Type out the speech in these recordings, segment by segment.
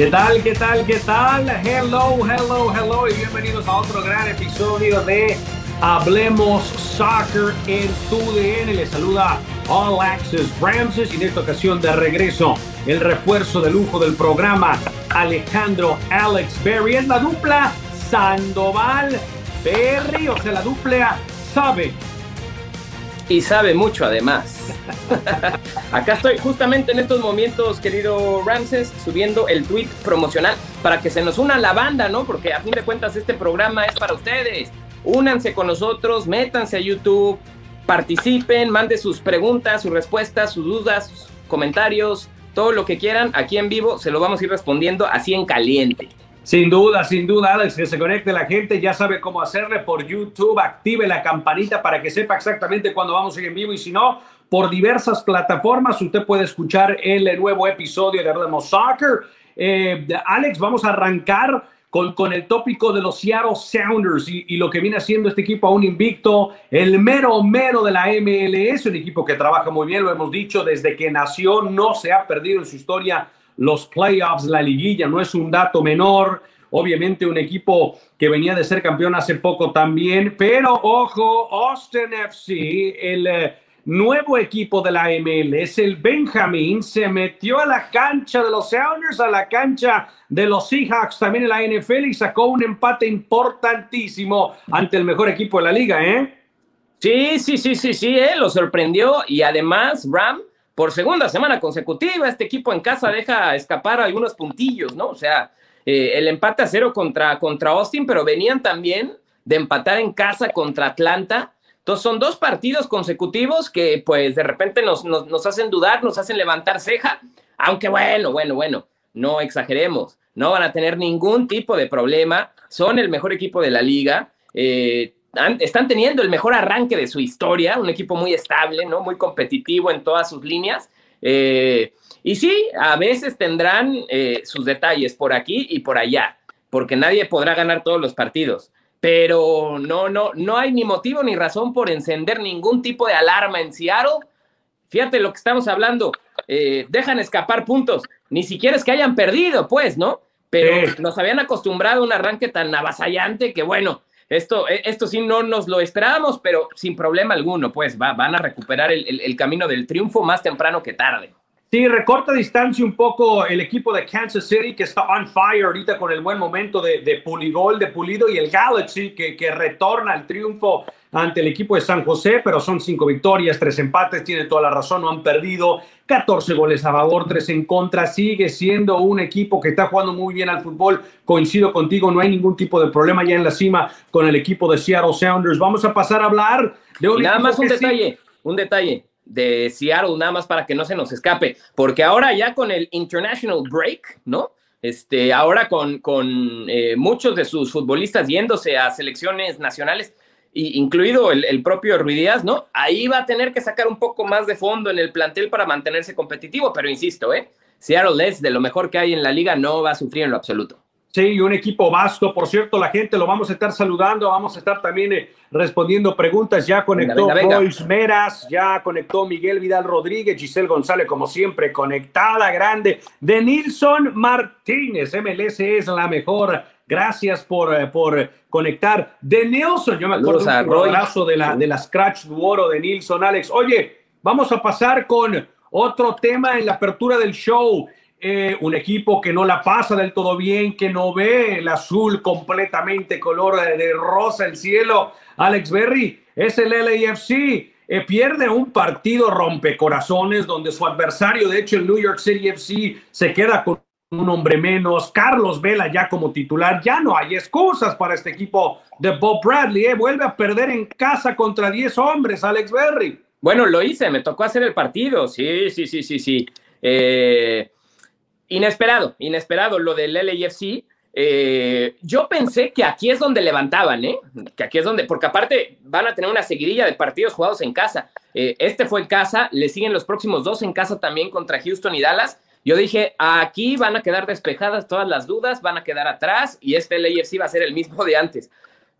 ¿Qué tal? ¿Qué tal? ¿Qué tal? Hello, hello, hello y bienvenidos a otro gran episodio de Hablemos Soccer en tu DN. Les saluda All Access Ramses y en esta ocasión de regreso el refuerzo de lujo del programa Alejandro Alex Berry. Es la dupla Sandoval Berry, o sea, la dupla sabe y sabe mucho además. Acá estoy justamente en estos momentos, querido Ramses, subiendo el tweet promocional para que se nos una la banda, ¿no? Porque a fin de cuentas este programa es para ustedes. Únanse con nosotros, métanse a YouTube, participen, manden sus preguntas, sus respuestas, sus dudas, sus comentarios, todo lo que quieran aquí en vivo, se lo vamos a ir respondiendo así en caliente. Sin duda, sin duda, Alex, que se conecte la gente, ya sabe cómo hacerle por YouTube, active la campanita para que sepa exactamente cuándo vamos a ir en vivo y si no, por diversas plataformas usted puede escuchar el nuevo episodio de Hablemos Soccer. Eh, Alex, vamos a arrancar con, con, el tópico de los Seattle Sounders y, y, lo que viene haciendo este equipo aún invicto, el mero mero de la MLS, un equipo que trabaja muy bien, lo hemos dicho, desde que nació no se ha perdido en su historia los playoffs, la liguilla, no es un dato menor. Obviamente un equipo que venía de ser campeón hace poco también, pero ojo, Austin FC, el eh, nuevo equipo de la ML, es el Benjamin, se metió a la cancha de los Sounders, a la cancha de los Seahawks, también en la NFL y sacó un empate importantísimo ante el mejor equipo de la liga, ¿eh? Sí, sí, sí, sí, sí, ¿eh? lo sorprendió y además Ram por segunda semana consecutiva, este equipo en casa deja escapar algunos puntillos, ¿no? O sea, eh, el empate a cero contra, contra Austin, pero venían también de empatar en casa contra Atlanta. Entonces son dos partidos consecutivos que pues de repente nos, nos, nos hacen dudar, nos hacen levantar ceja, aunque bueno, bueno, bueno, no exageremos, no van a tener ningún tipo de problema, son el mejor equipo de la liga. Eh, están teniendo el mejor arranque de su historia, un equipo muy estable, ¿no? Muy competitivo en todas sus líneas. Eh, y sí, a veces tendrán eh, sus detalles por aquí y por allá, porque nadie podrá ganar todos los partidos. Pero no, no, no hay ni motivo ni razón por encender ningún tipo de alarma en Seattle. Fíjate lo que estamos hablando. Eh, dejan escapar puntos. Ni siquiera es que hayan perdido, pues, ¿no? Pero nos habían acostumbrado a un arranque tan avasallante que, bueno, esto, e, esto sí no nos lo esperábamos, pero sin problema alguno, pues va, van a recuperar el, el, camino del triunfo más temprano que tarde. Sí, recorta distancia un poco el equipo de Kansas City que está on fire ahorita con el buen momento de, de Puligol, de Pulido y el Galaxy que, que retorna al triunfo ante el equipo de San José, pero son cinco victorias, tres empates, tiene toda la razón, no han perdido, 14 goles a favor, tres en contra, sigue siendo un equipo que está jugando muy bien al fútbol, coincido contigo, no hay ningún tipo de problema ya en la cima con el equipo de Seattle Sounders. Vamos a pasar a hablar de un... nada más un detalle, sí. un detalle de Seattle, nada más para que no se nos escape, porque ahora ya con el International Break, ¿no? Este, ahora con, con eh, muchos de sus futbolistas yéndose a selecciones nacionales, incluido el, el, propio Ruidíaz, ¿no? Ahí va a tener que sacar un poco más de fondo en el plantel para mantenerse competitivo, pero insisto, ¿eh? Seattle es de lo mejor que hay en la liga, no va a sufrir en lo absoluto. Sí, un equipo vasto. Por cierto, la gente lo vamos a estar saludando, vamos a estar también eh, respondiendo preguntas. Ya conectó Boys Meras, ya conectó Miguel Vidal Rodríguez, Giselle González, como siempre, conectada, grande. De Nilson Martínez, MLS es la mejor. Gracias por, eh, por conectar. De Nelson, yo me acuerdo un abrazo de la, de la Scratch Duoro de Nilson, Alex. Oye, vamos a pasar con otro tema en la apertura del show. Eh, un equipo que no la pasa del todo bien, que no ve el azul completamente color de rosa el cielo. Alex Berry es el LAFC. Eh, pierde un partido rompecorazones donde su adversario, de hecho el New York City FC, se queda con un hombre menos. Carlos Vela ya como titular. Ya no hay excusas para este equipo de Bob Bradley. Eh. Vuelve a perder en casa contra 10 hombres, Alex Berry. Bueno, lo hice, me tocó hacer el partido. Sí, sí, sí, sí, sí. Eh, inesperado, inesperado lo del LAFC. Eh, yo pensé que aquí es donde levantaban, ¿eh? Que aquí es donde, porque aparte van a tener una seguidilla de partidos jugados en casa. Eh, este fue en casa, le siguen los próximos dos en casa también contra Houston y Dallas. Yo dije, aquí van a quedar despejadas todas las dudas, van a quedar atrás y este LAFC va a ser el mismo de antes.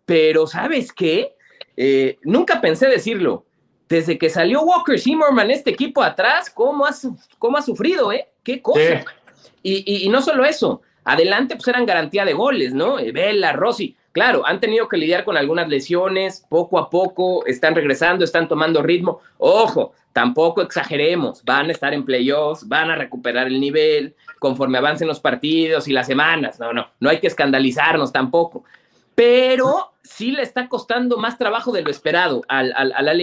Pero, ¿sabes qué? Eh, nunca pensé decirlo. Desde que salió Walker Zimmerman, este equipo atrás, ¿cómo ha, cómo ha sufrido, eh? ¿Qué cosa? Sí. Y, y, y, no solo eso, adelante pues eran garantía de goles, ¿no? Eh, Vela, Rossi, claro, han tenido que lidiar con algunas lesiones, poco a poco están regresando, están tomando ritmo. Ojo, tampoco exageremos, van a estar en playoffs, van a recuperar el nivel conforme avancen los partidos y las semanas. No, no, no hay que escandalizarnos tampoco. Pero sí le está costando más trabajo de lo esperado al, al, al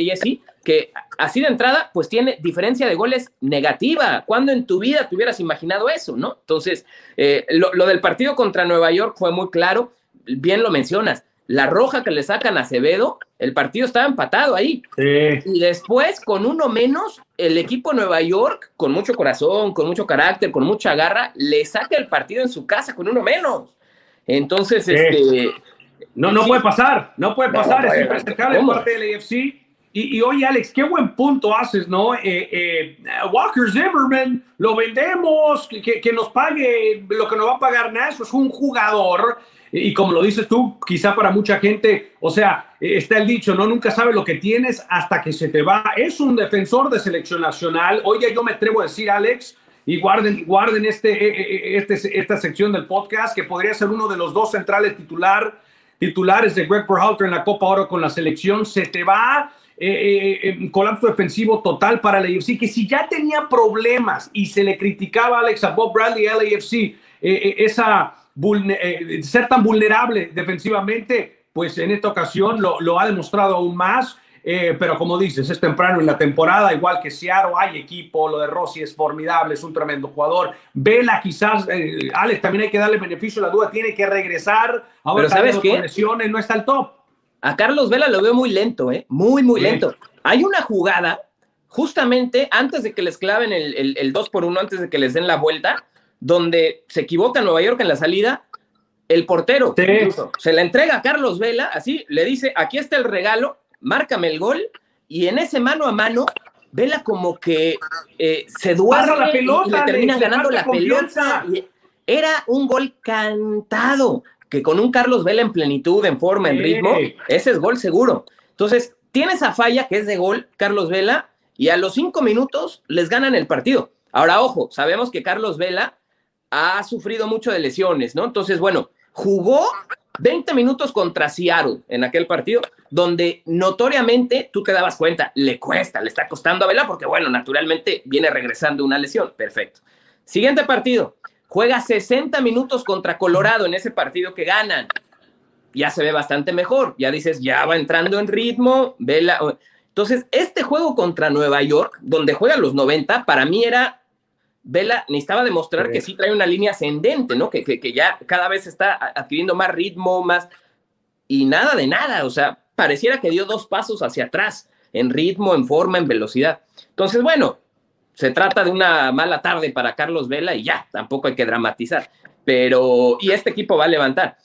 que así de entrada, pues tiene diferencia de goles negativa. ¿Cuándo en tu vida te hubieras imaginado eso, no? Entonces, eh, lo, del partido contra Nueva York fue muy claro, bien lo mencionas. La roja que le sacan a Acevedo, el partido estaba empatado ahí. Sí. Y después, con uno menos, el equipo Nueva York, con mucho corazón, con mucho carácter, con mucha garra, le saca el partido en su casa con uno menos. Entonces, sí. este. No, no puede pasar, no puede pasar, no, es impresentable parte del AFC. Y, y, oye, Alex, qué buen punto haces, ¿no? Eh, eh, Walker Zimmerman, lo vendemos, que, que, nos pague lo que nos va a pagar Nash, es un jugador. Y como lo dices tú, quizá para mucha gente, o sea, está el dicho, ¿no? Nunca sabes lo que tienes hasta que se te va. Es un defensor de selección nacional. Oye, yo me atrevo a decir, Alex, y guarden, guarden este, este, esta sección del podcast, que podría ser uno de los dos centrales titular, titulares de Greg Berhalter en la Copa Oro con la selección. Se te va eh, eh, colapso defensivo total para la AFC, que si ya tenía problemas y se le criticaba a Alex a Bob Bradley la eh, esa eh, ser tan vulnerable defensivamente, pues en esta ocasión lo, lo ha demostrado aún más. Eh, pero como dices, es temprano en la temporada, igual que Seattle, hay equipo, lo de Rossi es formidable, es un tremendo jugador. Vela quizás, eh, Alex, también hay que darle beneficio la duda, tiene que regresar. Ahora pero ¿sabes qué? lesiones, no está al top. A Carlos Vela lo veo muy lento, ¿eh? Muy, muy lento. Hay una jugada, justamente antes de que les claven el, el, el 2 por 1, antes de que les den la vuelta, donde se equivoca Nueva York en la salida, el portero sí. se la entrega a Carlos Vela, así le dice, aquí está el regalo, márcame el gol, y en ese mano a mano, Vela como que eh, se duerme la pelota, y le termina ganando la confianza. pelota. Era un gol cantado, que con un Carlos Vela en plenitud, en forma, sí. en ritmo, ese es gol seguro. Entonces, tiene esa falla que es de gol, Carlos Vela, y a los cinco minutos les ganan el partido. Ahora, ojo, sabemos que Carlos Vela ha sufrido mucho de lesiones, ¿no? Entonces, bueno, jugó 20 minutos contra Seattle en aquel partido, donde notoriamente tú te dabas cuenta, le cuesta, le está costando a Vela, porque bueno, naturalmente viene regresando una lesión. Perfecto. Siguiente partido, juega 60 minutos contra Colorado en ese partido que ganan. Ya se ve bastante mejor, ya dices, ya va entrando en ritmo, Vela. Entonces, este juego contra Nueva York, donde juega los 90, para mí era Vela necesitaba demostrar sí. que sí trae una línea ascendente, ¿no? Que, que, que, ya cada vez está adquiriendo más ritmo, más... Y nada de nada, o sea, pareciera que dio dos pasos hacia atrás, en ritmo, en forma, en velocidad. Entonces, bueno, se trata de una mala tarde para Carlos Vela y ya, tampoco hay que dramatizar. Pero, y este equipo va a levantar.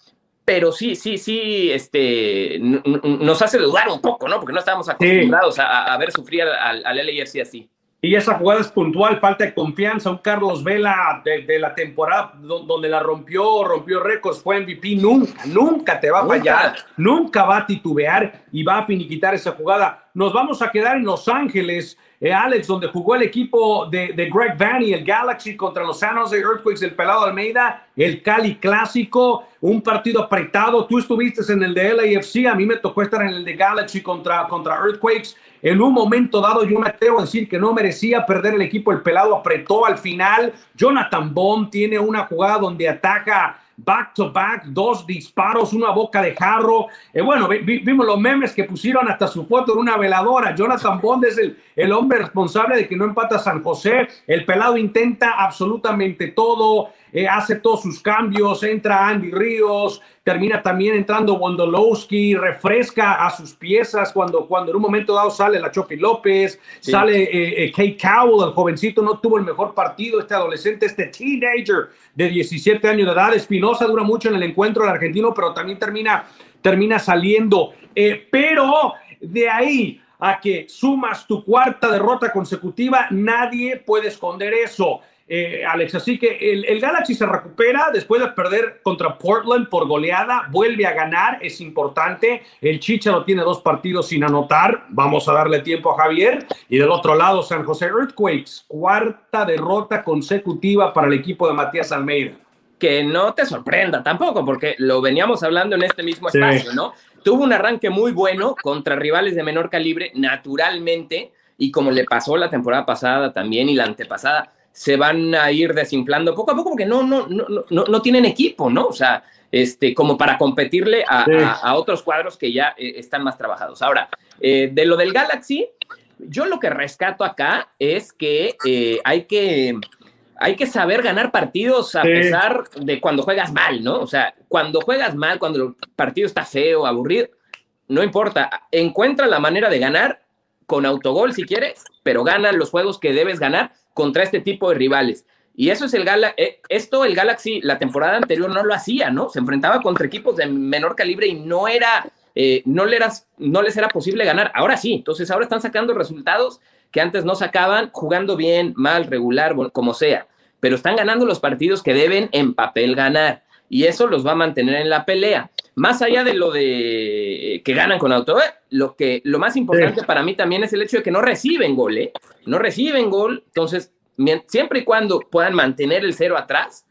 Pero sí, sí, sí, este, nos hace dudar un poco, ¿no? Porque no estábamos acostumbrados sí. a, a, ver sufrir al, al LAFC así. Y esa jugada es puntual, falta de confianza. Un Carlos Vela de, de la temporada donde la rompió, rompió récords, fue MVP. Nunca, nunca te va a fallar, nunca, va a titubear y va a finiquitar esa jugada. Nos vamos a quedar en Los Ángeles, eh, Alex, donde jugó el equipo de, de Greg Vanny, el Galaxy contra los San Jose Earthquakes, el Pelado Almeida, el Cali Clásico, un partido apretado. Tú estuviste en el de LAFC, a mí me tocó estar en el de Galaxy contra, contra Earthquakes. En un momento dado, yo me atrevo a decir que no merecía perder el equipo. El pelado apretó al final. Jonathan Bond tiene una jugada donde ataca back to back, dos disparos, una boca de jarro. Eh, bueno, vi, vimos los memes que pusieron hasta su foto en una veladora. Jonathan Bond es el, el hombre responsable de que no empata San José. El pelado intenta absolutamente todo. Eh, hace todos sus cambios, entra Andy Ríos, termina también entrando Wondolowski, refresca a sus piezas cuando, cuando en un momento dado sale la Chopi López, sí. sale eh, eh, Kate Cowell, el jovencito no tuvo el mejor partido, este adolescente, este teenager de 17 años de edad, Espinosa dura mucho en el encuentro del argentino, pero también termina, termina saliendo, eh, pero de ahí a que sumas tu cuarta derrota consecutiva, nadie puede esconder eso eh, Alex. Así que el, el, Galaxy se recupera después de perder contra Portland por goleada, vuelve a ganar, es importante. El Chicharo tiene dos partidos sin anotar, vamos a darle tiempo a Javier. Y del otro lado, San José Earthquakes, cuarta derrota consecutiva para el equipo de Matías Almeida. que no te sorprenda tampoco, porque lo veníamos hablando en este mismo espacio, ¿no? Tuvo un arranque muy bueno contra rivales de menor calibre, naturalmente, y como le pasó la temporada pasada también y la antepasada, se van a ir desinflando poco a poco porque no, no, no, no, no tienen equipo, ¿no? O sea, este, como para competirle a, otros cuadros que ya eh, están más trabajados. Ahora, eh, de lo del Galaxy, yo lo que rescato acá es que eh, hay que hay que saber ganar partidos a pesar de cuando juegas mal, ¿no? O sea, cuando juegas mal, cuando el partido está feo, aburrido, no importa, encuentra la manera de ganar con autogol si quieres, pero gana los juegos que debes ganar contra este tipo de rivales. Y eso es el Galaxy, eh, esto el Galaxy la temporada anterior no lo hacía, ¿no? Se enfrentaba contra equipos de menor calibre y no era, eh, no, le no les era posible ganar. Ahora sí, entonces ahora están sacando resultados que antes no sacaban, jugando bien, mal, regular, como sea pero están ganando los partidos que deben en papel ganar. Y eso los va a mantener en la pelea. Más allá de lo de que ganan con auto, eh, lo, que, lo más importante para mí también es el hecho de que no reciben gol, ¿eh? No reciben gol. Entonces, siempre y cuando puedan mantener el cero atrás,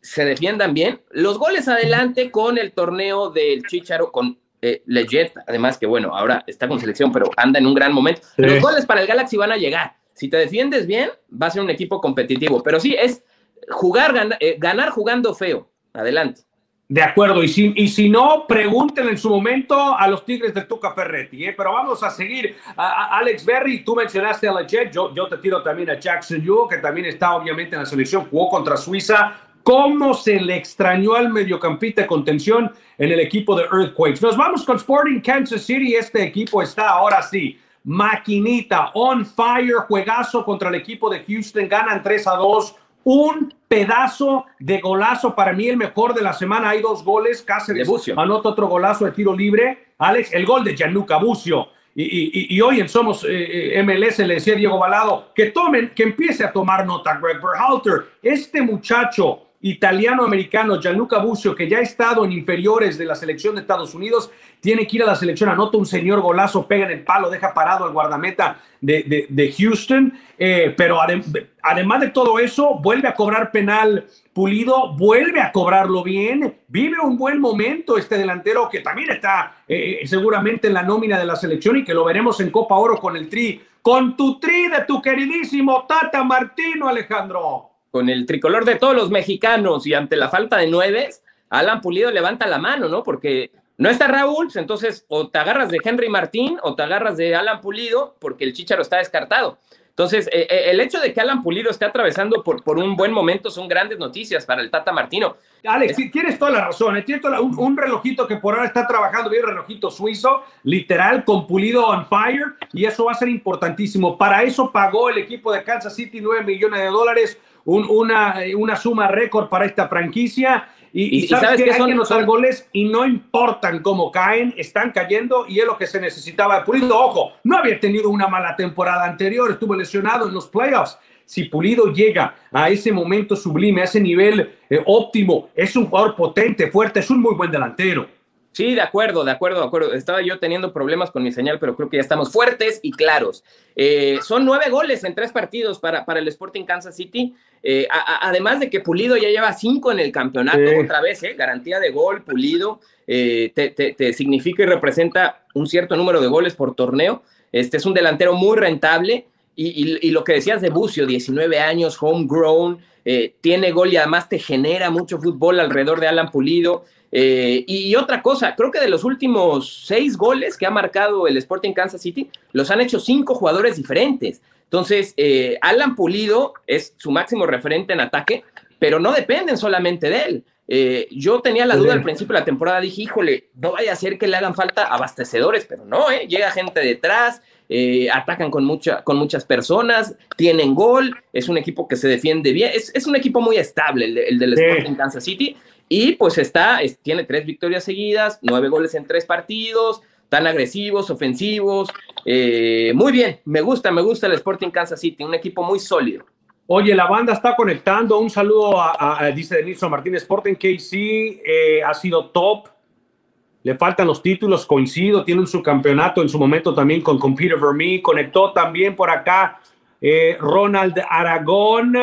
se defiendan bien. Los goles adelante con el torneo del Chicharo, con eh, además que bueno, ahora está con selección, pero anda en un gran momento. Los goles para el Galaxy van a llegar. Si te defiendes bien, va a ser un equipo competitivo. Pero sí, es jugar, eh, ganar, jugando feo. Adelante. De acuerdo, y si, y si no, pregunten en su momento a los Tigres de Tuca Ferretti. ¿eh? Pero vamos a seguir. A, Alex Berry, tú mencionaste a Jet, yo, yo te tiro también a Jackson Yu, que también está obviamente en la selección, jugó contra Suiza. ¿Cómo se le extrañó al mediocampista de contención en el equipo de Earthquakes? Nos vamos con Sporting Kansas City. Este equipo está ahora sí maquinita, on fire, juegazo contra el equipo de Houston, ganan 3 a 2. Un pedazo de golazo para mí, el mejor de la semana. Hay dos goles. Cáceres anota otro golazo de tiro libre. Alex, el gol de Gianluca Bucio. Y, hoy en Somos eh, eh, MLS le decía Diego Balado que tomen, que empiece a tomar nota Greg Berhalter. Este muchacho italiano-americano Gianluca Bucio, que ya ha estado en inferiores de la selección de Estados Unidos, tiene que ir a la selección, anota un señor golazo, pega en el palo, deja parado al guardameta de, Houston, eh, pero además de todo eso, vuelve a cobrar penal pulido, vuelve a cobrarlo bien, vive un buen momento este delantero que también está eh, seguramente en la nómina de la selección y que lo veremos en Copa Oro con el tri, con tu tri de tu queridísimo Tata Martino, Alejandro con el tricolor de todos los mexicanos y ante la falta de nueve, Alan Pulido levanta la mano, ¿no? Porque no está Raúl, pues entonces o te agarras de Henry Martín o te agarras de Alan Pulido porque el Chicharo está descartado. Entonces, eh, eh, el hecho de que Alan Pulido esté atravesando por, por un buen momento son grandes noticias para el Tata Martino. Alex, tienes toda la razón. ¿eh? Un, relojito que por ahora está trabajando bien, relojito suizo, literal, con Pulido on fire, y eso va a ser importantísimo. Para eso pagó el equipo de Kansas City 9 millones de dólares una, una suma récord para esta franquicia. Y, sabes, que, son, notar goles y no importan cómo caen, están cayendo y es lo que se necesitaba. Pulido, ojo, no había tenido una mala temporada anterior, estuvo lesionado en los playoffs. Si Pulido llega a ese momento sublime, a ese nivel eh, óptimo, es un jugador potente, fuerte, es un muy buen delantero. Sí, de acuerdo, de acuerdo, de acuerdo. Estaba yo teniendo problemas con mi señal, pero creo que ya estamos fuertes y claros. Eh, son nueve goles en tres partidos para, para el Sporting Kansas City. Eh, además de que Pulido ya lleva cinco en el campeonato, otra vez, eh, garantía de gol, Pulido, te, significa y representa un cierto número de goles por torneo. Este es un delantero muy rentable. Y, y lo que decías de Bucio, 19 años, homegrown, tiene gol y además te genera mucho fútbol alrededor de Alan Pulido. Eh, y otra cosa, creo que de los últimos seis goles que ha marcado el Sporting Kansas City, los han hecho cinco jugadores diferentes. Entonces, eh, Alan Pulido es su máximo referente en ataque, pero no dependen solamente de él. Eh, yo tenía la duda al principio de la temporada, dije, híjole, no vaya a ser que le hagan falta abastecedores, pero no, llega gente detrás, atacan con, mucha, con muchas personas, tienen gol, es un equipo que se defiende bien, es, un equipo muy estable el, del Sporting Kansas City, y pues está, tiene tres victorias seguidas, nueve goles en tres partidos, tan agresivos, ofensivos. Eh, muy bien, me gusta, me gusta el Sporting Kansas City, un equipo muy sólido. Oye, la banda está conectando. Un saludo a, dice Denilson Martínez, Sporting KC eh, ha sido top. Le faltan los títulos, coincido, tiene un subcampeonato en su momento también con, con Peter Vermee. Conectó también por acá eh, Ronald Aragón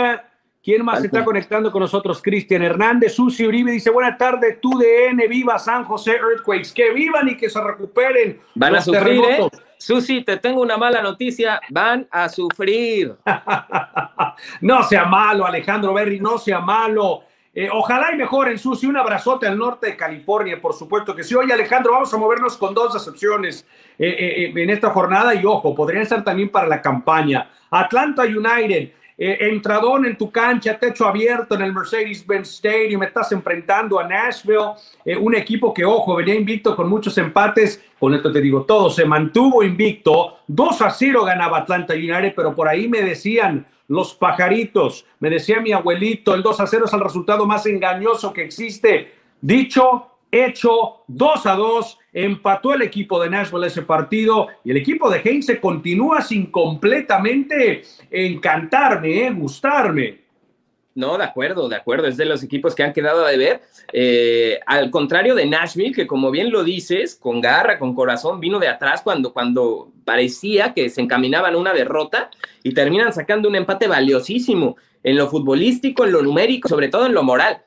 ¿Quién más se está conectando con nosotros? Cristian Hernández, Susi Uribe dice, buena tarde, tu DN, viva San José Earthquakes, que vivan y que se recuperen. Van a sufrir, ¿eh? Susi, te tengo una mala noticia, van a sufrir. no sea malo, Alejandro Berry, no sea malo. Eh, ojalá y mejoren, Susi. Un abrazote al norte de California, por supuesto que sí. Oye, Alejandro, vamos a movernos con dos excepciones eh, en esta jornada y ojo, podrían ser también para la campaña. Atlanta United eh, entradón en tu cancha, techo abierto en el Mercedes-Benz Stadium, estás enfrentando a Nashville, eh, un equipo que, ojo, venía invicto con muchos empates, con esto te digo todo, se mantuvo invicto, 2 a 0 ganaba Atlanta United, pero por ahí me decían los pajaritos, me decía mi abuelito, el 2 a 0 es el resultado más engañoso que existe. Dicho, hecho, 2 a 2, empató el equipo de Nashville ese partido y el equipo de Heinze continúa sin completamente encantarme, eh, gustarme. No, de acuerdo, de acuerdo, es de los equipos que han quedado a deber. Eh, al contrario de Nashville, que como bien lo dices, con garra, con corazón, vino de atrás cuando, cuando parecía que se encaminaban a una derrota y terminan sacando un empate valiosísimo en lo futbolístico, en lo numérico, sobre todo en lo moral.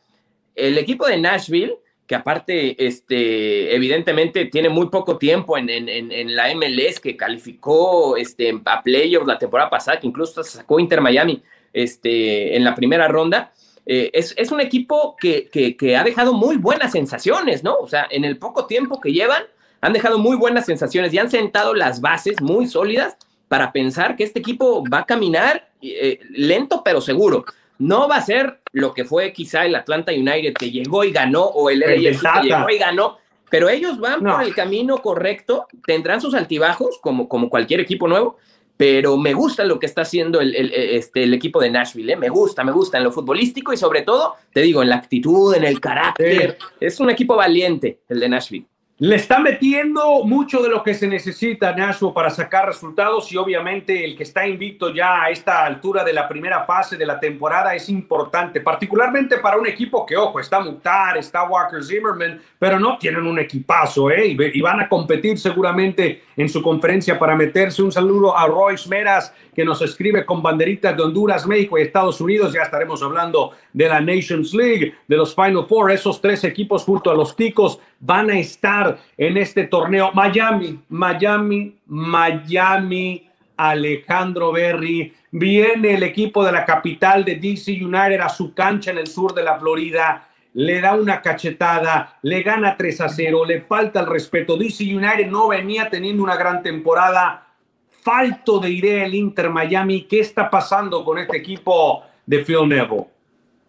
El equipo de Nashville que aparte, este, evidentemente tiene muy poco tiempo en, la MLS, que calificó este, a playoffs la temporada pasada, que incluso sacó Inter Miami este, en la primera ronda. Eh, es, un equipo que, que, ha dejado muy buenas sensaciones, ¿no? O sea, en el poco tiempo que llevan, han dejado muy buenas sensaciones y han sentado las bases muy sólidas para pensar que este equipo va a caminar eh, lento pero seguro. No va a ser lo que fue quizá el Atlanta United que llegó y ganó o el LAFC que llegó y ganó, pero ellos van por el camino correcto, tendrán sus altibajos como, como cualquier equipo nuevo, pero me gusta lo que está haciendo el, este, el equipo de Nashville, ¿eh? me gusta, me gusta en lo futbolístico y sobre todo, te digo, en la actitud, en el carácter, es un equipo valiente el de Nashville. Le está metiendo mucho de lo que se necesita Nashville para sacar resultados y obviamente el que está invicto ya a esta altura de la primera fase de la temporada es importante, particularmente para un equipo que, ojo, está Mutar, está Walker Zimmerman, pero no tienen un equipazo, ¿eh? Y, van a competir seguramente en su conferencia para meterse. Un saludo a Royce Meras que nos escribe con banderitas de Honduras, México y Estados Unidos. Ya estaremos hablando de la Nations League, de los Final Four. Esos tres equipos junto a los Ticos van a estar en este torneo. Miami, Miami, Miami, Alejandro Berry. Viene el equipo de la capital de DC United a su cancha en el sur de la Florida. Le da una cachetada, le gana 3 a 0, le falta el respeto. DC United no venía teniendo una gran temporada. Falto de idea el Inter Miami. ¿Qué está pasando con este equipo de Phil Neville?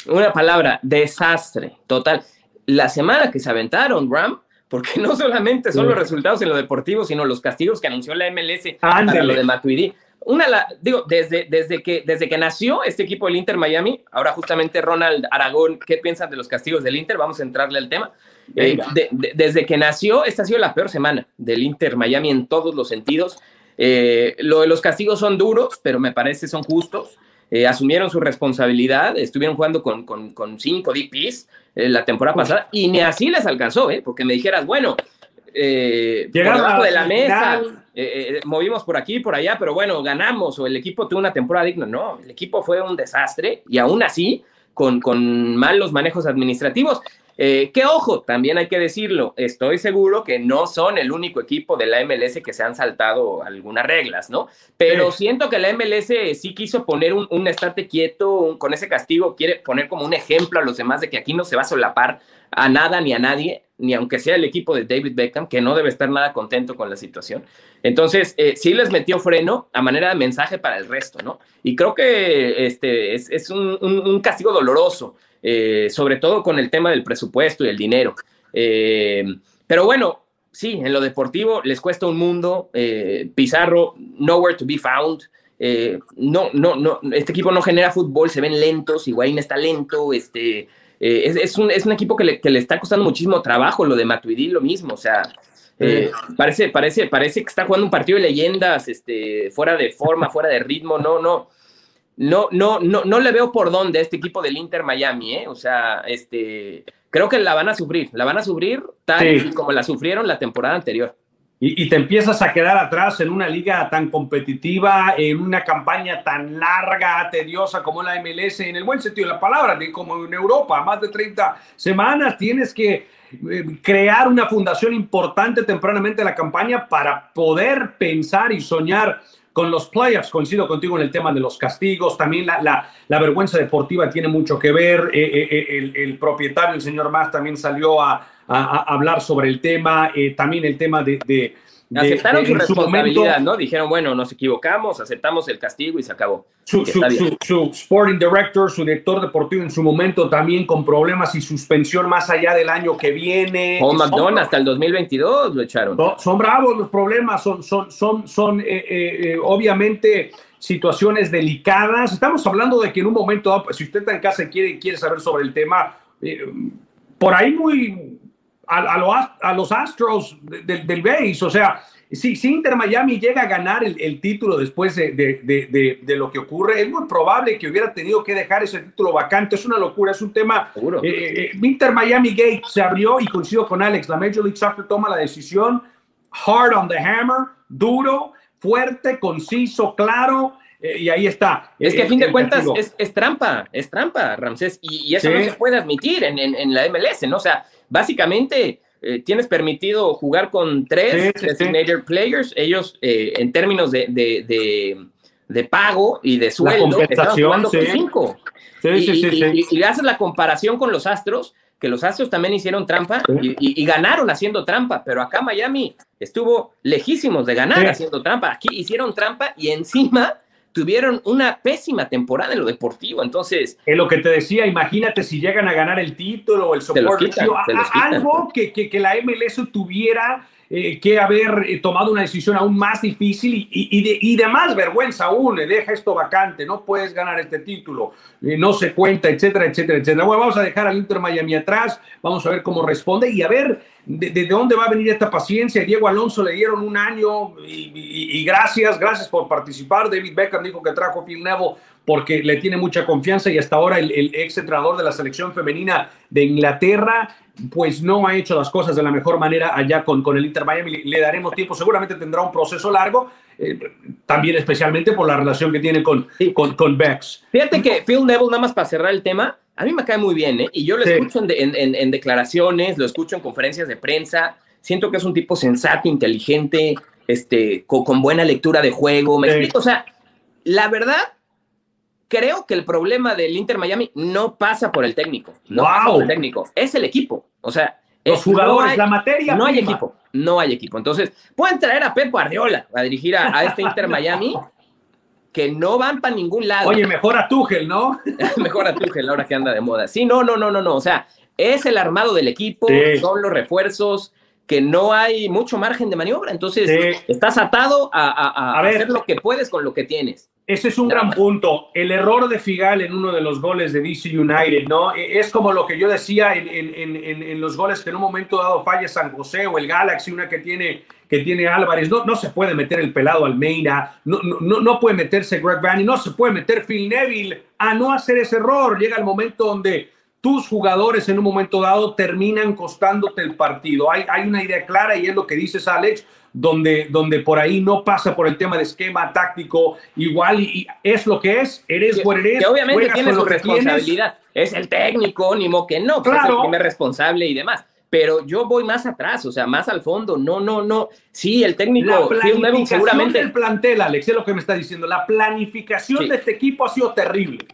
Una palabra, desastre, total la semana que se aventaron, Ram, porque no solamente son los resultados en lo deportivo, sino los castigos que anunció la MLS para lo de Matuidi. Una, la, digo, desde, desde, que, desde que nació este equipo del Inter Miami, ahora justamente Ronald Aragón, ¿qué piensas de los castigos del Inter? Vamos a entrarle al tema. Eh, desde que nació, esta ha sido la peor semana del Inter Miami en todos los sentidos. Eh, lo de los castigos son duros, pero me parece son justos. Eh, asumieron su responsabilidad, estuvieron jugando con, con, con cinco DPs eh, la temporada pasada y ni así les alcanzó, ¿eh? porque me dijeras, bueno, eh, por debajo de la mesa, eh, movimos por aquí, por allá, pero bueno, ganamos o el equipo tuvo una temporada digna. No, el equipo fue un desastre y aún así, con, con malos manejos administrativos, eh, que ojo, también hay que decirlo, estoy seguro que no son el único equipo de la MLS que se han saltado algunas reglas, ¿no? Pero siento que la MLS sí quiso poner un, un estate quieto, con ese castigo, quiere poner como un ejemplo a los demás de que aquí no se va a solapar a nada ni a nadie, ni aunque sea el equipo de David Beckham, que no debe estar nada contento con la situación. Entonces, eh, sí les metió freno a manera de mensaje para el resto, ¿no? Y creo que este es, un, un castigo doloroso. Eh, sobre todo con el tema del presupuesto y el dinero. Eh, pero bueno, sí, en lo deportivo les cuesta un mundo. Eh, Pizarro, nowhere to be found. no, no, no, este equipo no genera fútbol, se ven lentos, Higuaín está lento, este, es, un, equipo que le, está costando muchísimo trabajo, lo de Matuidi lo mismo, o sea, parece, parece, parece que está jugando un partido de leyendas, este, fuera de forma, fuera de ritmo, no, no, no, no, no, no le veo por dónde a este equipo del Inter Miami, ¿eh? O sea, este, creo que la van a sufrir, la van a sufrir tal como la sufrieron la temporada anterior. y, te empiezas a quedar atrás en una liga tan competitiva, en una campaña tan larga, tediosa como la MLS, en el buen sentido de la palabra, como en Europa, más de 30 semanas, tienes que eh, crear una fundación importante tempranamente en la campaña para poder pensar y soñar con los playoffs. Coincido contigo en el tema de los castigos, también la, la, vergüenza deportiva tiene mucho que ver. Eh, eh, el, el, propietario, el señor Más, también salió a, hablar sobre el tema, eh, también el tema de Aceptaron su responsabilidad, ¿no? Dijeron, bueno, nos equivocamos, aceptamos el castigo y se acabó. Su, su, sporting director, su director deportivo en su momento también con problemas y suspensión más allá del año que viene. Paul McDonald hasta el 2022 lo echaron. son bravos los problemas, son, son, son, son eh, eh, obviamente situaciones delicadas. Estamos hablando de que en un momento, si usted está en casa y quiere, quiere saber sobre el tema, por ahí muy a, los Astros del base. O sea, si, Inter Miami llega a ganar el, título después de, lo que ocurre, es muy probable que hubiera tenido que dejar ese título vacante. Es una locura, es un tema. Eh, eh, Inter Miami Gate se abrió y coincido con Alex. La Major League Soccer toma la decisión. Hard on the hammer, duro, fuerte, conciso, claro. Eh, y ahí está. Es que a fin de cuentas es, trampa, es trampa, Ramsés, y, eso no se puede admitir en, en, la MLS, ¿no? O sea, básicamente eh, tienes permitido jugar con tres designated players, ellos eh, en términos de, de, de, pago y de sueldo, están jugando con cinco. Y, y, haces la comparación con los Astros, que los Astros también hicieron trampa y, ganaron haciendo trampa, pero acá Miami estuvo lejísimos de ganar haciendo trampa. Aquí hicieron trampa y encima tuvieron una pésima temporada en lo deportivo. Entonces. Es lo que te decía, imagínate si llegan a ganar el título o el soporte. Algo que, que, que, la MLS tuviera eh, que haber eh, tomado una decisión aún más difícil y, y, de, y, de, más vergüenza aún, le deja esto vacante, no puedes ganar este título, eh, no se cuenta, etcétera, etcétera, etcétera. Bueno, vamos a dejar al Inter Miami atrás, vamos a ver cómo responde y a ver de, de dónde va a venir esta paciencia. Diego Alonso le dieron un año y, gracias, gracias por participar. David Beckham dijo que trajo Phil Neville porque le tiene mucha confianza y hasta ahora el, el ex entrenador de la selección femenina de Inglaterra pues no ha hecho las cosas de la mejor manera allá con, con el Inter Miami. Le, daremos tiempo, seguramente tendrá un proceso largo, eh, también especialmente por la relación que tiene con, con, con, Bex. Fíjate que Phil Neville, nada más para cerrar el tema, a mí me cae muy bien, ¿eh? y yo lo escucho en, en, en, declaraciones, lo escucho en conferencias de prensa, siento que es un tipo sensato, inteligente, este, con, con buena lectura de juego, me explico, o sea, la verdad, creo que el problema del Inter Miami no pasa por el técnico. No pasa por el técnico. Es el equipo. O sea, los jugadores, la materia. No hay equipo. No hay equipo. Entonces, pueden traer a Pep Guardiola a dirigir a, este Inter Miami que no van para ningún lado. Oye, mejor a Tuchel, ¿no? mejor a Tuchel ahora que anda de moda. Sí, no, no, no, no, no. O sea, es el armado del equipo, son los refuerzos, que no hay mucho margen de maniobra. Entonces, estás atado a, hacer lo que puedes con lo que tienes. Ese es un gran punto. El error de Figal en uno de los goles de DC United, ¿no? E, es como lo que yo decía en, en, en, en los goles que en un momento dado falla San José o el Galaxy, una que tiene, que tiene Álvarez. No, no se puede meter el pelado Almeida, no, no, no puede meterse Greg Vanny, no se puede meter Phil Neville a no hacer ese error. Llega el momento donde tus jugadores en un momento dado terminan costándote el partido. Hay, hay una idea clara y es lo que dices, Alex donde, donde por ahí no pasa por el tema de esquema táctico igual y, es lo que es, eres que, eres. Que obviamente tiene su responsabilidad, es el técnico, ni mo que no, pues claro. es el primer responsable y demás. Pero yo voy más atrás, o sea, más al fondo. No, no, no. Sí, el técnico Phil seguramente. El plantel, Alex, es lo que me está diciendo. La planificación de este equipo ha sido terrible.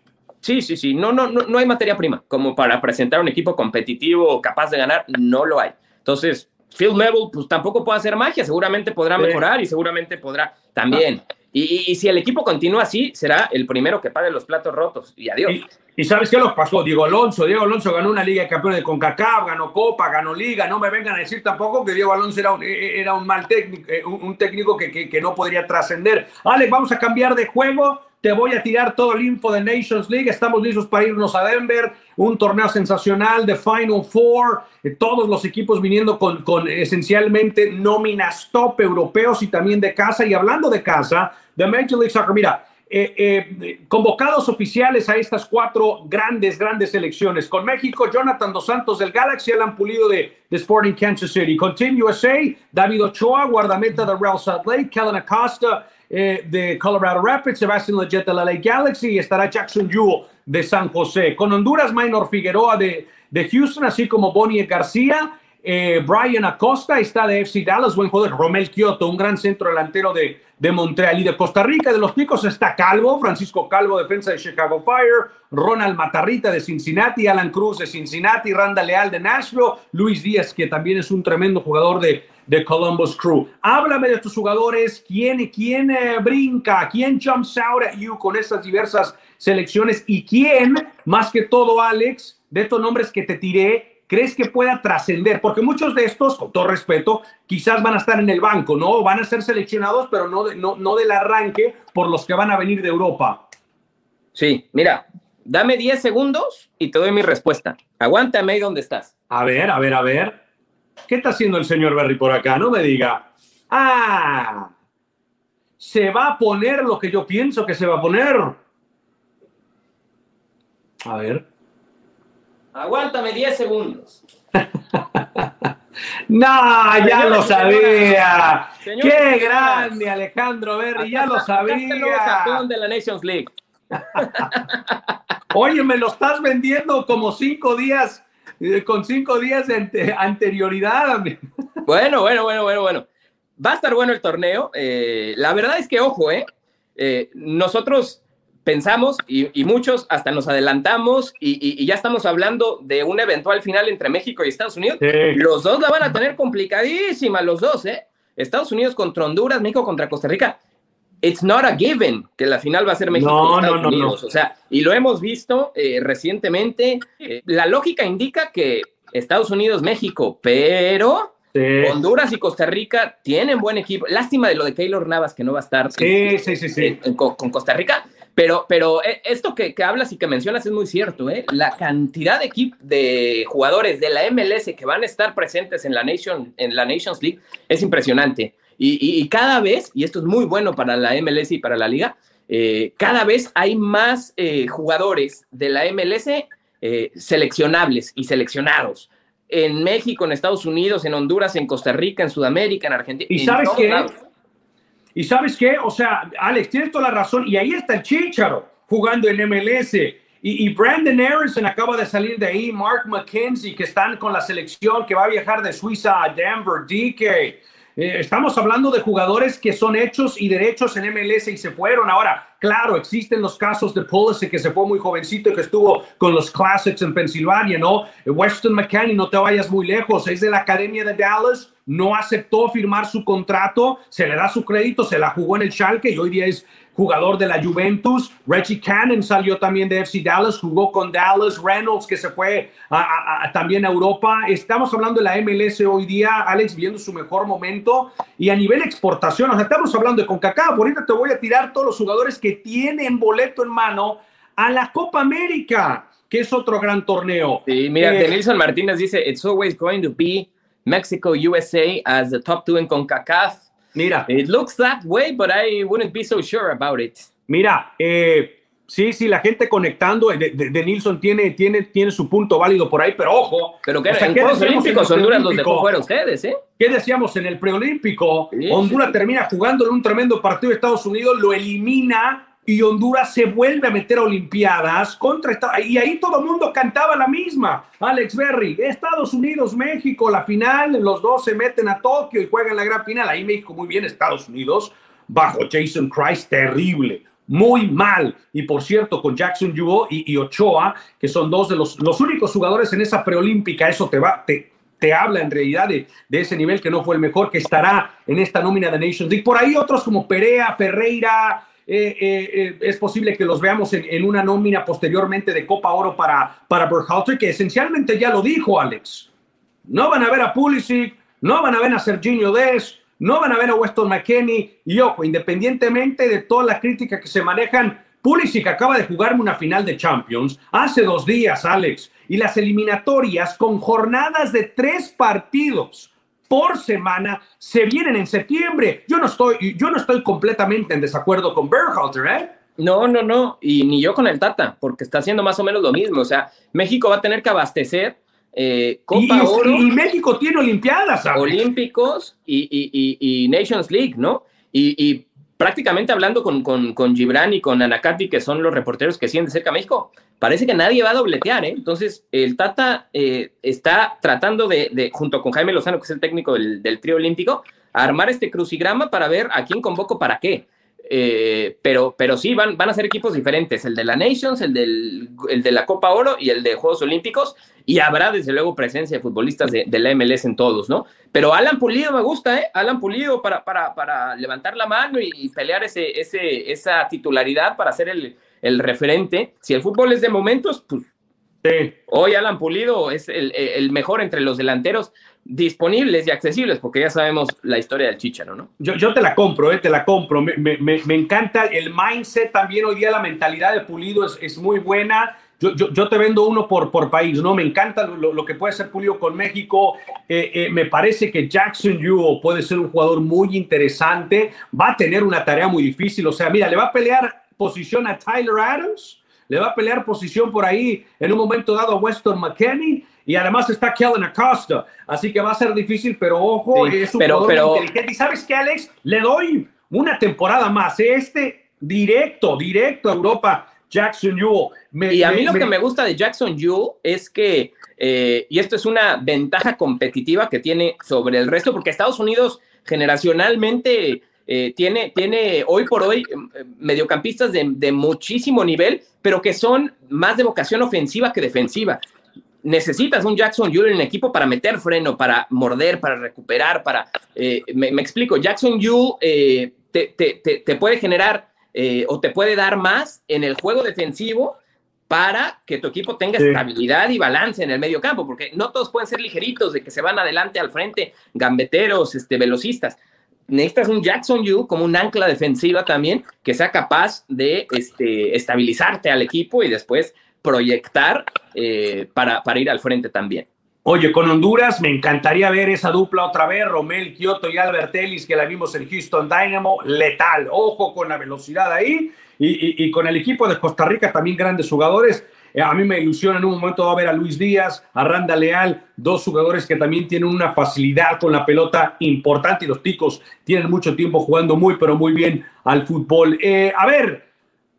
Sí, sí, sí. No, no, no, no hay materia prima como para presentar un equipo competitivo capaz de ganar. No lo hay. Entonces, Phil Neville, pues tampoco puede hacer magia, seguramente podrá mejorar y seguramente podrá también. Y, si el equipo continúa así, será el primero que pague los platos rotos. Y adiós. Y, sabes qué los pasó? Diego Alonso. Diego Alonso ganó una Liga de Campeones de CONCACAF, ganó Copa, ganó Liga. No me vengan a decir tampoco que Diego Alonso era un, era un mal técnico, eh, un, técnico que, que, que no podría trascender. Alex, vamos a cambiar de juego te voy a tirar todo el info de Nations League. Estamos listos para irnos a Denver. Un torneo sensacional de Final Four. Eh, todos los equipos viniendo con, con esencialmente nóminas top europeos y también de casa. Y hablando de casa, de Major League Soccer, mira, eh, eh, convocados oficiales a estas cuatro grandes, grandes selecciones. Con México, Jonathan Dos Santos del Galaxy, Alan Pulido de, Sporting Kansas City. Con Team USA, David Ochoa, guardameta de Real Salt Lake, Kellen Acosta eh, de Colorado Rapids, Sebastian Leggett de la Lake Galaxy y estará Jackson Jewell de San José. Con Honduras, Minor Figueroa de, de Houston, así como Bonnie García eh, Brian Acosta está de FC Dallas, buen jugador. Romel Kioto, un gran centro delantero de, de Montreal. Y de Costa Rica, de los picos, está Calvo, Francisco Calvo, defensa de Chicago Fire. Ronald Matarrita de Cincinnati, Alan Cruz de Cincinnati, Randa Leal de Nashville, Luis Díaz, que también es un tremendo jugador de, de Columbus Crew. Háblame de estos jugadores, quién, quién eh, brinca, quién jumps out at you con estas diversas selecciones y quién, más que todo, Alex, de estos nombres que te tiré, crees que pueda trascender? Porque muchos de estos, con todo respeto, quizás van a estar en el banco, ¿no? Van a ser seleccionados, pero no, no, no del arranque por los que van a venir de Europa. Sí, mira, dame 10 segundos y te doy mi respuesta. Aguántame ahí donde estás. A ver, a ver, a ver. ¿Qué está haciendo el señor Berry por acá? No me diga. Ah, se va a poner lo que yo pienso que se va a poner. A ver. Aguántame 10 segundos. no, ya lo sabía. Qué grande, Alejandro Berry, ya lo sabía. de la Nations League. Oye, me lo estás vendiendo como cinco días, con cinco días de anterioridad. Bueno, bueno, bueno, bueno, bueno. Va a estar bueno el torneo. Eh, la verdad es que, ojo, eh, eh nosotros pensamos y, muchos hasta nos adelantamos y, ya estamos hablando de un eventual final entre México y Estados Unidos. Los dos la van a tener complicadísima, los dos, ¿eh? Estados Unidos contra Honduras, México contra Costa Rica. It's not a given que la final va a ser México no, Estados no, Unidos. O sea, y lo hemos visto eh, recientemente. Eh, la lógica indica que Estados Unidos, México, pero Honduras y Costa Rica tienen buen equipo. Lástima de lo de Keylor Navas que no va a estar sí, sí, sí, con Costa Rica pero, pero eh, esto que, hablas y que mencionas es muy cierto, ¿eh? La cantidad de, de jugadores de la MLS que van a estar presentes en la, Nation, en la Nations League es impresionante. Y, cada vez, y esto es muy bueno para la MLS y para la liga, eh, cada vez hay más eh, jugadores de la MLS seleccionables y seleccionados. En México, en Estados Unidos, en Honduras, en Costa Rica, en Sudamérica, en Argentina. ¿Y sabes qué? Y sabes qué, o sea, Alex, tienes toda la razón. Y ahí está el Chicharo jugando en MLS. Y, Brandon Harrison acaba de salir de ahí, Mark McKenzie, que están con la selección, que va a viajar de Suiza a Denver, DK. Eh, estamos hablando de jugadores que son hechos y derechos en MLS y se fueron. Ahora, claro, existen los casos de Pulisic, que se fue muy jovencito y que estuvo con los Classics en Pensilvania, ¿no? Weston McKinney, no te vayas muy lejos, es de la Academia de Dallas no aceptó firmar su contrato, se le da su crédito, se la jugó en el Schalke y hoy día es jugador de la Juventus. Reggie Cannon salió también de FC Dallas, jugó con Dallas. Reynolds, que se fue también a Europa. Estamos hablando de la MLS hoy día, Alex, viendo su mejor momento. Y a nivel exportación, o sea, estamos hablando de CONCACAF. Ahorita te voy a tirar todos los jugadores que tienen boleto en mano a la Copa América, que es otro gran torneo. Sí, mira, eh, Denilson Martínez dice, it's always going to be Mexico, USA as the top two in CONCACAF. Mira. It looks that way, but I wouldn't be so sure about it. Mira, eh, sí, sí, la gente conectando, de, de, Nilsson tiene, tiene, tiene su punto válido por ahí, pero ojo. Pero que en Juegos Olímpicos Honduras los dejó fuera ustedes, ¿eh? ¿Qué decíamos en el preolímpico? Honduras termina jugando en un tremendo partido de Estados Unidos, lo elimina y Honduras se vuelve a meter a Olimpiadas contra Estados y ahí todo el mundo cantaba la misma. Alex Berry, Estados Unidos, México, la final, los dos se meten a Tokio y juegan la gran final. Ahí México muy bien, Estados Unidos bajo Jason Christ terrible. Muy mal. Y por cierto, con Jackson Yuo y, Ochoa, que son dos de los, los únicos jugadores en esa preolímpica, eso te va, te, te habla en realidad de, de, ese nivel que no fue el mejor, que estará en esta nómina de Nations League. Por ahí otros como Perea, Ferreira, eh, eh, eh, es posible que los veamos en, una nómina posteriormente de Copa Oro para, para Berhalter, que esencialmente ya lo dijo Alex. No van a ver a Pulisic, no van a ver a Serginho Des, no van a ver a Weston McKenney. Y ojo, independientemente de toda la crítica que se manejan, Pulisic acaba de jugarme una final de Champions hace dos días, Alex, y las eliminatorias con jornadas de tres partidos por semana se vienen en septiembre. Yo no estoy, yo no estoy completamente en desacuerdo con Berhalter, ¿eh? No, no, no, y ni yo con el Tata, porque está haciendo más o menos lo mismo. O sea, México va a tener que abastecer eh, Copa Oro. Y México tiene Olimpiadas, Olímpicos y, Nations League, ¿no? Y, prácticamente hablando con, con, Gibran y con Anacati, que son los reporteros que siguen de cerca a México, parece que nadie va a dobletear, ¿eh? Entonces, el Tata eh, está tratando de, junto con Jaime Lozano, que es el técnico del, del trío olímpico, armar este crucigrama para ver a quién convoco para qué. Eh, pero, pero sí, van, van a ser equipos diferentes, el de la Nations, el, del, el de la Copa Oro y el de Juegos Olímpicos, y habrá desde luego presencia de futbolistas de, la MLS en todos, ¿no? Pero Alan Pulido me gusta, ¿eh? Alan Pulido para, para, para levantar la mano y, pelear ese, ese, esa titularidad para ser el, el referente. Si el fútbol es de momentos, pues Hoy Alan Pulido es el, el, mejor entre los delanteros disponibles y accesibles, porque ya sabemos la historia del Chicharo, ¿no? Yo, yo te la compro, eh, te la compro. Me, me, me, encanta el mindset también hoy día, la mentalidad de Pulido es, es muy buena. Yo, yo, yo, te vendo uno por, por país, ¿no? Me encanta lo, lo que puede ser Pulido con México. Eh, eh, me parece que Jackson Yu puede ser un jugador muy interesante. Va a tener una tarea muy difícil. O sea, mira, le va a pelear posición a Tyler Adams le va a pelear posición por ahí en un momento dado a Weston McKenney y además está Kellen Acosta. Así que va a ser difícil, pero ojo, es un pero, pero... inteligente. Y sabes qué, Alex, le doy una temporada más. Este directo, directo a Europa. Jackson Yu. y a mí lo que me gusta de Jackson Yu es que, eh, y esto es una ventaja competitiva que tiene sobre el resto, porque Estados Unidos generacionalmente eh, tiene, tiene hoy por hoy eh, mediocampistas de, muchísimo nivel, pero que son más de vocación ofensiva que defensiva. Necesitas un Jackson Yu en el equipo para meter freno, para morder, para recuperar, para... Eh, me, explico, Jackson Yu te, puede generar o te puede dar más en el juego defensivo para que tu equipo tenga estabilidad y balance en el medio campo, porque no todos pueden ser ligeritos de que se van adelante al frente, gambeteros, este, velocistas necesitas un Jackson Yu como un ancla defensiva también que sea capaz de este, estabilizarte al equipo y después proyectar eh, para, para ir al frente también. Oye, con Honduras me encantaría ver esa dupla otra vez, Romel Kioto y Albert Ellis, que la vimos en Houston Dynamo, letal. Ojo con la velocidad ahí y, y con el equipo de Costa Rica también grandes jugadores. Eh, a mí me ilusiona en un momento va a ver a Luis Díaz, a Randa Leal, dos jugadores que también tienen una facilidad con la pelota importante y los ticos tienen mucho tiempo jugando muy, pero muy bien al fútbol. Eh, a ver,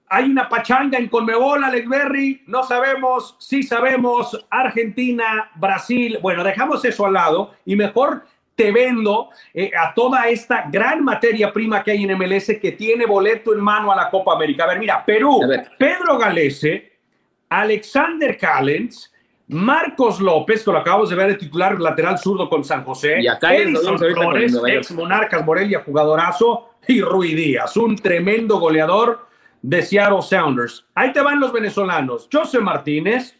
hay una pachanga en Conmebol, Alex Berry, no sabemos, sí sabemos, Argentina, Brasil, bueno, dejamos eso al lado y mejor te vendo eh, a toda esta gran materia prima que hay en MLS que tiene boleto en mano a la Copa América. A ver, mira, Perú, Pedro Galese, Alexander Callens, Marcos López, que lo acabamos de ver de titular lateral zurdo con San José, y acá Edison Flores, ex Monarcas Morelia, jugadorazo, y Rui Díaz, un tremendo goleador de Seattle Sounders. Ahí te van los venezolanos, José Martínez,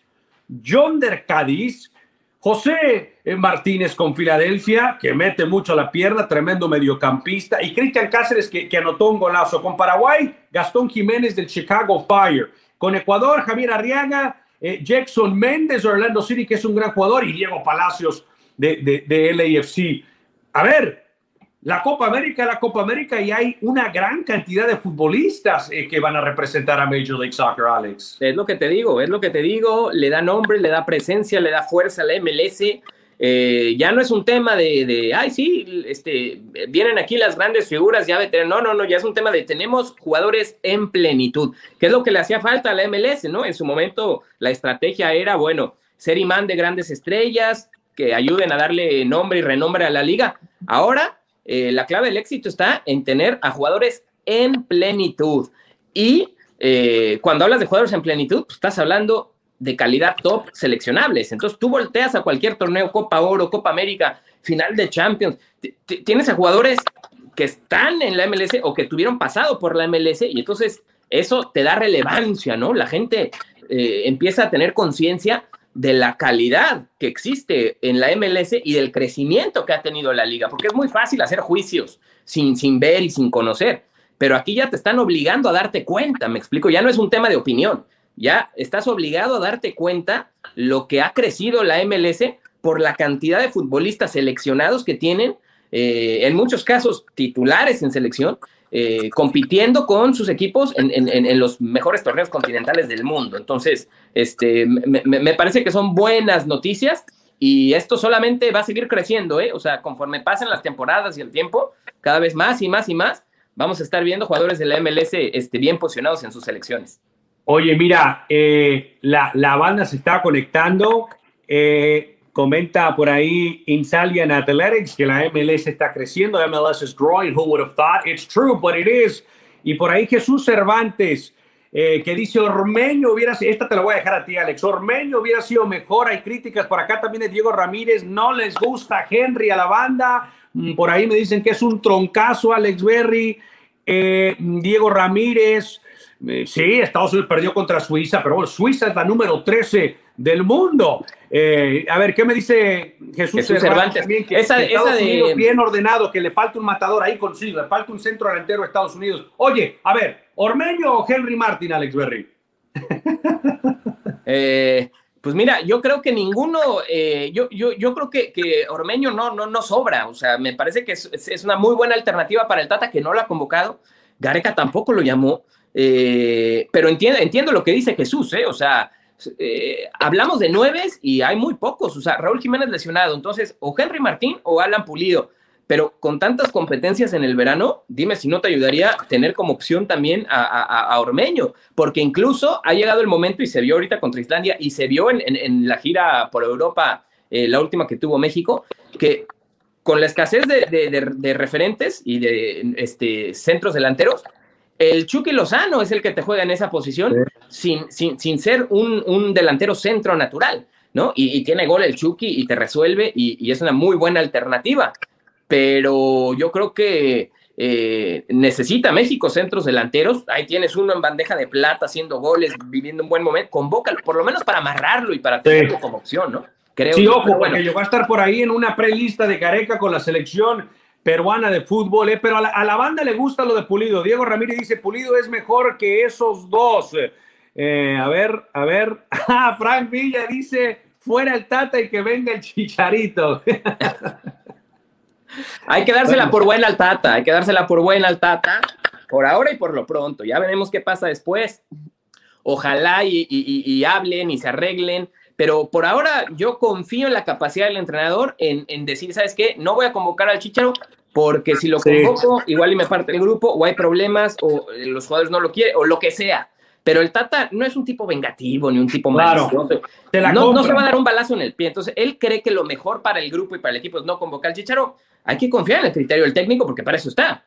John Cádiz, José Martínez con Filadelfia, que mete mucho a la pierna, tremendo mediocampista, y Cristian Cáceres, que, que anotó un golazo. Con Paraguay, Gastón Jiménez del Chicago Fire. Con Ecuador, Javier Arriaga, eh, Jackson Méndez de Orlando City, que es un gran jugador, y Diego Palacios de, de, LAFC. A ver, la Copa América, la Copa América, y hay una gran cantidad de futbolistas eh, que van a representar a Major League Soccer, Alex. Es lo que te digo, es lo que te digo, le da nombre, le da presencia, le da fuerza a la MLS eh, ya no es un tema de, ay, sí, este, vienen aquí las grandes figuras, ya No, no, no, ya es un tema de tenemos jugadores en plenitud, que es lo que le hacía falta a la MLS, ¿no? En su momento la estrategia era, bueno, ser imán de grandes estrellas que ayuden a darle nombre y renombre a la liga. Ahora, eh, la clave del éxito está en tener a jugadores en plenitud. Y eh, cuando hablas de jugadores en plenitud, pues, estás hablando de calidad top seleccionables. Entonces tú volteas a cualquier torneo, Copa Oro, Copa América, final de Champions, tienes a jugadores que están en la MLS o que tuvieron pasado por la MLS y entonces eso te da relevancia, ¿no? La gente eh, empieza a tener conciencia de la calidad que existe en la MLS y del crecimiento que ha tenido la liga, porque es muy fácil hacer juicios sin, sin ver y sin conocer, pero aquí ya te están obligando a darte cuenta, me explico, ya no es un tema de opinión, ya estás obligado a darte cuenta lo que ha crecido la MLS por la cantidad de futbolistas seleccionados que tienen, eh, en muchos casos titulares en selección, eh, compitiendo con sus equipos en, los mejores torneos continentales del mundo. Entonces, este, me, parece que son buenas noticias y esto solamente va a seguir creciendo, ¿eh? O sea, conforme pasen las temporadas y el tiempo, cada vez más y más y más, vamos a estar viendo jugadores de la MLS este, bien posicionados en sus selecciones. Oye, mira, eh, la, la, banda se está conectando. Eh, comenta por ahí Insalian Athletics que la MLS está creciendo. MLS is growing. Who would have thought? It's true, but it is. Y por ahí Jesús Cervantes, eh, que dice Ormeño hubiera sido, esta te la voy a dejar a ti, Alex. Ormeño hubiera sido mejor. Hay críticas por acá también de Diego Ramírez. No les gusta Henry a la banda. Mm, por ahí me dicen que es un troncazo, Alex Berry. Diego Ramírez. Eh, sí, Estados Unidos perdió contra Suiza, pero bueno, Suiza es la número 13 del mundo. Eh, a ver, ¿qué me dice Jesús, Cervantes? También, que, esa, Estados Unidos bien ordenado, que le falta un matador ahí consigo, le falta un centro delantero a Estados Unidos. Oye, a ver, ¿Ormeño o Henry Martin, Alex Berry? Eh, pues mira, yo creo que ninguno, yo, yo, yo, creo que, que, Ormeño no, no, no sobra, o sea, me parece que es, es, una muy buena alternativa para el Tata que no lo ha convocado, Gareca tampoco lo llamó, eh, pero entiendo, entiendo lo que dice Jesús, ¿eh? O sea, eh, hablamos de nueve y hay muy pocos. O sea, Raúl Jiménez lesionado, entonces, o Henry Martín o Alan Pulido. Pero con tantas competencias en el verano, dime si no te ayudaría tener como opción también a, Ormeño, porque incluso ha llegado el momento y se vio ahorita contra Islandia y se vio en, la gira por Europa, la última que tuvo México, que con la escasez de, referentes y de este, centros delanteros, el Chucky Lozano es el que te juega en esa posición sin, sin, sin, ser un, delantero centro natural, ¿no? Y, tiene gol el Chucky y te resuelve y, es una muy buena alternativa. Pero yo creo que eh, necesita México centros delanteros. Ahí tienes uno en bandeja de plata haciendo goles, viviendo un buen momento. Convócalo, por lo menos para amarrarlo y para tenerlo como opción, ¿no? Creo sí, ojo, bueno. porque llegó a estar por ahí en una prelista de Careca con la selección peruana de fútbol, eh, pero a la, banda le gusta lo de Pulido. Diego Ramírez dice, Pulido es mejor que esos dos. Eh, a ver, a ver. Ah, Frank Villa dice, fuera el Tata y que venga el Chicharito. hay que dársela por buena al Tata, hay que dársela por buena al Tata, por ahora y por lo pronto. Ya veremos qué pasa después. Ojalá y hablen y se arreglen pero por ahora yo confío en la capacidad del entrenador en, decir, ¿sabes qué? No voy a convocar al Chicharo porque si lo convoco, igual y me parte el grupo, o hay problemas, o los jugadores no lo quieren, o lo que sea. Pero el Tata no es un tipo vengativo ni un tipo malo. No, no, se va a dar un balazo en el pie. Entonces, él cree que lo mejor para el grupo y para el equipo es no convocar al Chicharo. Hay que confiar en el criterio del técnico porque para eso está.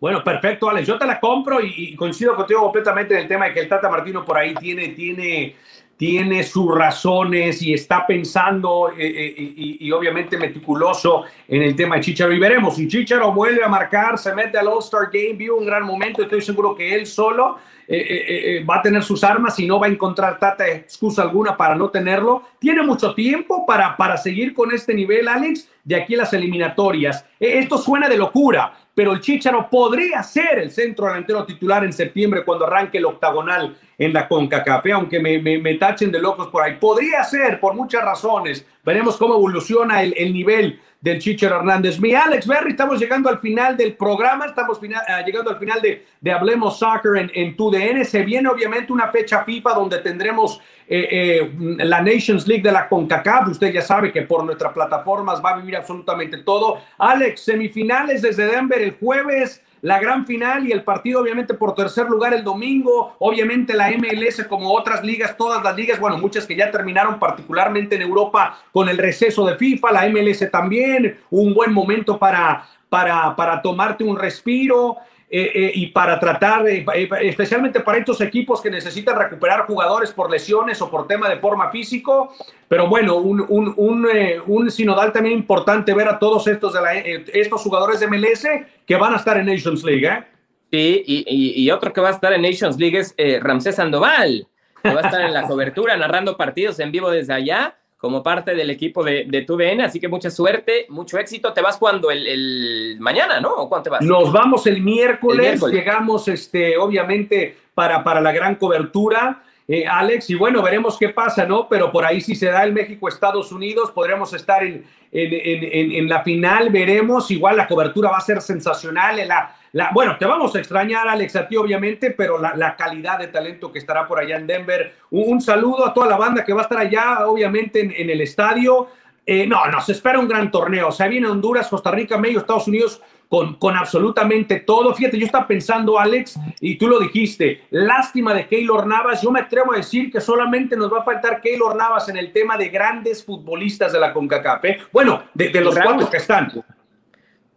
Bueno, perfecto, Alex. Yo te la compro y, y, coincido contigo completamente en el tema de que el Tata Martino por ahí tiene, tiene tiene sus razones y está pensando eh, eh, y, obviamente meticuloso en el tema de Chicharo. Y veremos si Chicharo vuelve a marcar, se mete al All-Star Game, vio un gran momento. Estoy seguro que él solo eh, va a tener sus armas y no va a encontrar tata excusa alguna para no tenerlo. Tiene mucho tiempo para, para seguir con este nivel, Alex, de aquí las eliminatorias. esto suena de locura, pero el Chicharo podría ser el centro delantero titular en septiembre cuando arranque el octagonal en la CONCACAF, aunque me, tachen de locos por ahí. Podría ser por muchas razones. Veremos cómo evoluciona el nivel del Chichero Hernández. Mi Alex Berry, estamos llegando al final del programa, estamos uh, llegando al final de, de Hablemos Soccer en, en TUDN. Se viene obviamente una fecha FIFA donde tendremos eh, eh, la Nations League de la CONCACAF. Usted ya sabe que por nuestras plataformas va a vivir absolutamente todo. Alex, semifinales desde Denver el jueves la gran final y el partido obviamente por tercer lugar el domingo, obviamente la MLS como otras ligas, todas las ligas, bueno, muchas que ya terminaron particularmente en Europa con el receso de FIFA, la MLS también, un buen momento para, para, para tomarte un respiro. Eh, eh, y para tratar, eh, especialmente para estos equipos que necesitan recuperar jugadores por lesiones o por tema de forma físico. Pero bueno, un, un, un, sinodal también importante ver a todos estos, de la, estos jugadores de MLS que van a estar en Nations League. ¿eh? Sí, y, y, otro que va a estar en Nations League es Ramsés Sandoval, que va a estar en la cobertura narrando partidos en vivo desde allá como parte del equipo de, de tu DN, así que mucha suerte, mucho éxito. ¿Te vas cuando? El, mañana, ¿no? ¿O cuándo te vas? Nos vamos el miércoles, llegamos este, obviamente para, para la gran cobertura. Eh, Alex, y bueno, veremos qué pasa, ¿no? Pero por ahí si se da el México-Estados Unidos, podremos estar en, en, en, en, la final, veremos, igual la cobertura va a ser sensacional, la, la, bueno, te vamos a extrañar, Alex, a ti obviamente, pero la, calidad de talento que estará por allá en Denver. Un, saludo a toda la banda que va a estar allá, obviamente, en, el estadio. Eh, no, nos espera un gran torneo. O sea, viene Honduras, Costa Rica, México, Estados Unidos con, con absolutamente todo. Fíjate, yo estaba pensando, Alex, y tú lo dijiste, lástima de Keylor Navas. Yo me atrevo a decir que solamente nos va a faltar Keylor Navas en el tema de grandes futbolistas de la CONCACAF. ¿eh? Bueno, de, los cuatro que están.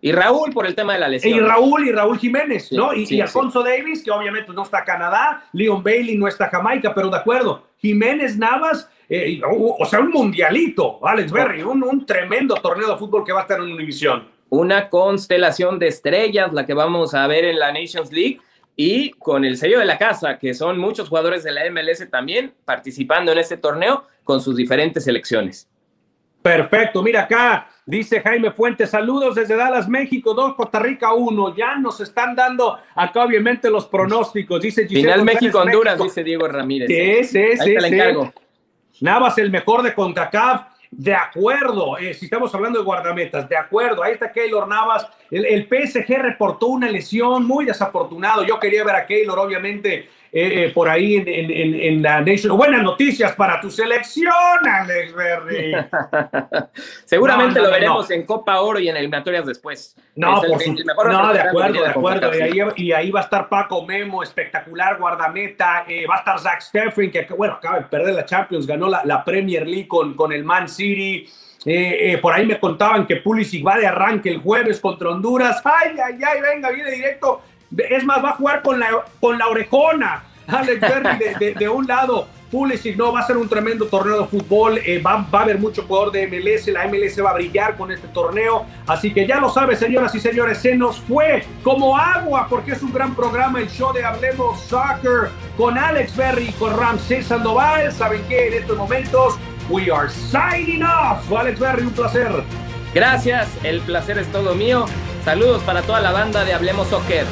Y Raúl por el tema de la lesión. Y Raúl y Raúl Jiménez, ¿no? Y, Alfonso Davis, que obviamente no está Canadá, Leon Bailey no está Jamaica, pero de acuerdo. Jiménez Navas, eh, o, sea, un mundialito, Alex Berry, un, un, tremendo torneo de fútbol que va a estar en Univisión. Una constelación de estrellas, la que vamos a ver en la Nations League, y con el sello de la casa, que son muchos jugadores de la MLS también participando en este torneo con sus diferentes selecciones. Perfecto, mira acá, dice Jaime Fuentes, saludos desde Dallas, México, 2, Costa Rica 1, ya nos están dando acá obviamente los pronósticos, dice Final México-Honduras, dice Diego Ramírez. Sí, sí, sí. Navas el mejor de CONCACAF, de acuerdo, eh, si estamos hablando de guardametas, de acuerdo, ahí está Keylor Navas. El, PSG reportó una lesión muy desafortunado. Yo quería ver a Keylor, obviamente, eh, eh, por ahí en, la Nation. Buenas noticias para tu selección, Alex Berry. Seguramente lo veremos en Copa Oro y en eliminatorias después. No, por no de acuerdo, de acuerdo. Y ahí, va a estar Paco Memo, espectacular guardameta. Eh, va a estar Zach Steffen, que bueno, acaba de perder la Champions, ganó la, Premier League con, con el Man City. por ahí me contaban que Pulisic va de arranque el jueves contra Honduras. Ay, ay, ay, venga, viene directo es más, va a jugar con la, con la orejona. Alex Berry de, un lado, Pulisic no, va a ser un tremendo torneo de fútbol, eh, va, va, a haber mucho jugador de MLS, la MLS va a brillar con este torneo, así que ya lo sabe, señoras y señores, se nos fue como agua, porque es un gran programa el show de Hablemos Soccer con Alex Berry y con Ramsey Sandoval, ¿saben qué? En estos momentos, we are signing off. Alex Berry, un placer. Gracias, el placer es todo mío. Saludos para toda la banda de Hablemos Soccer.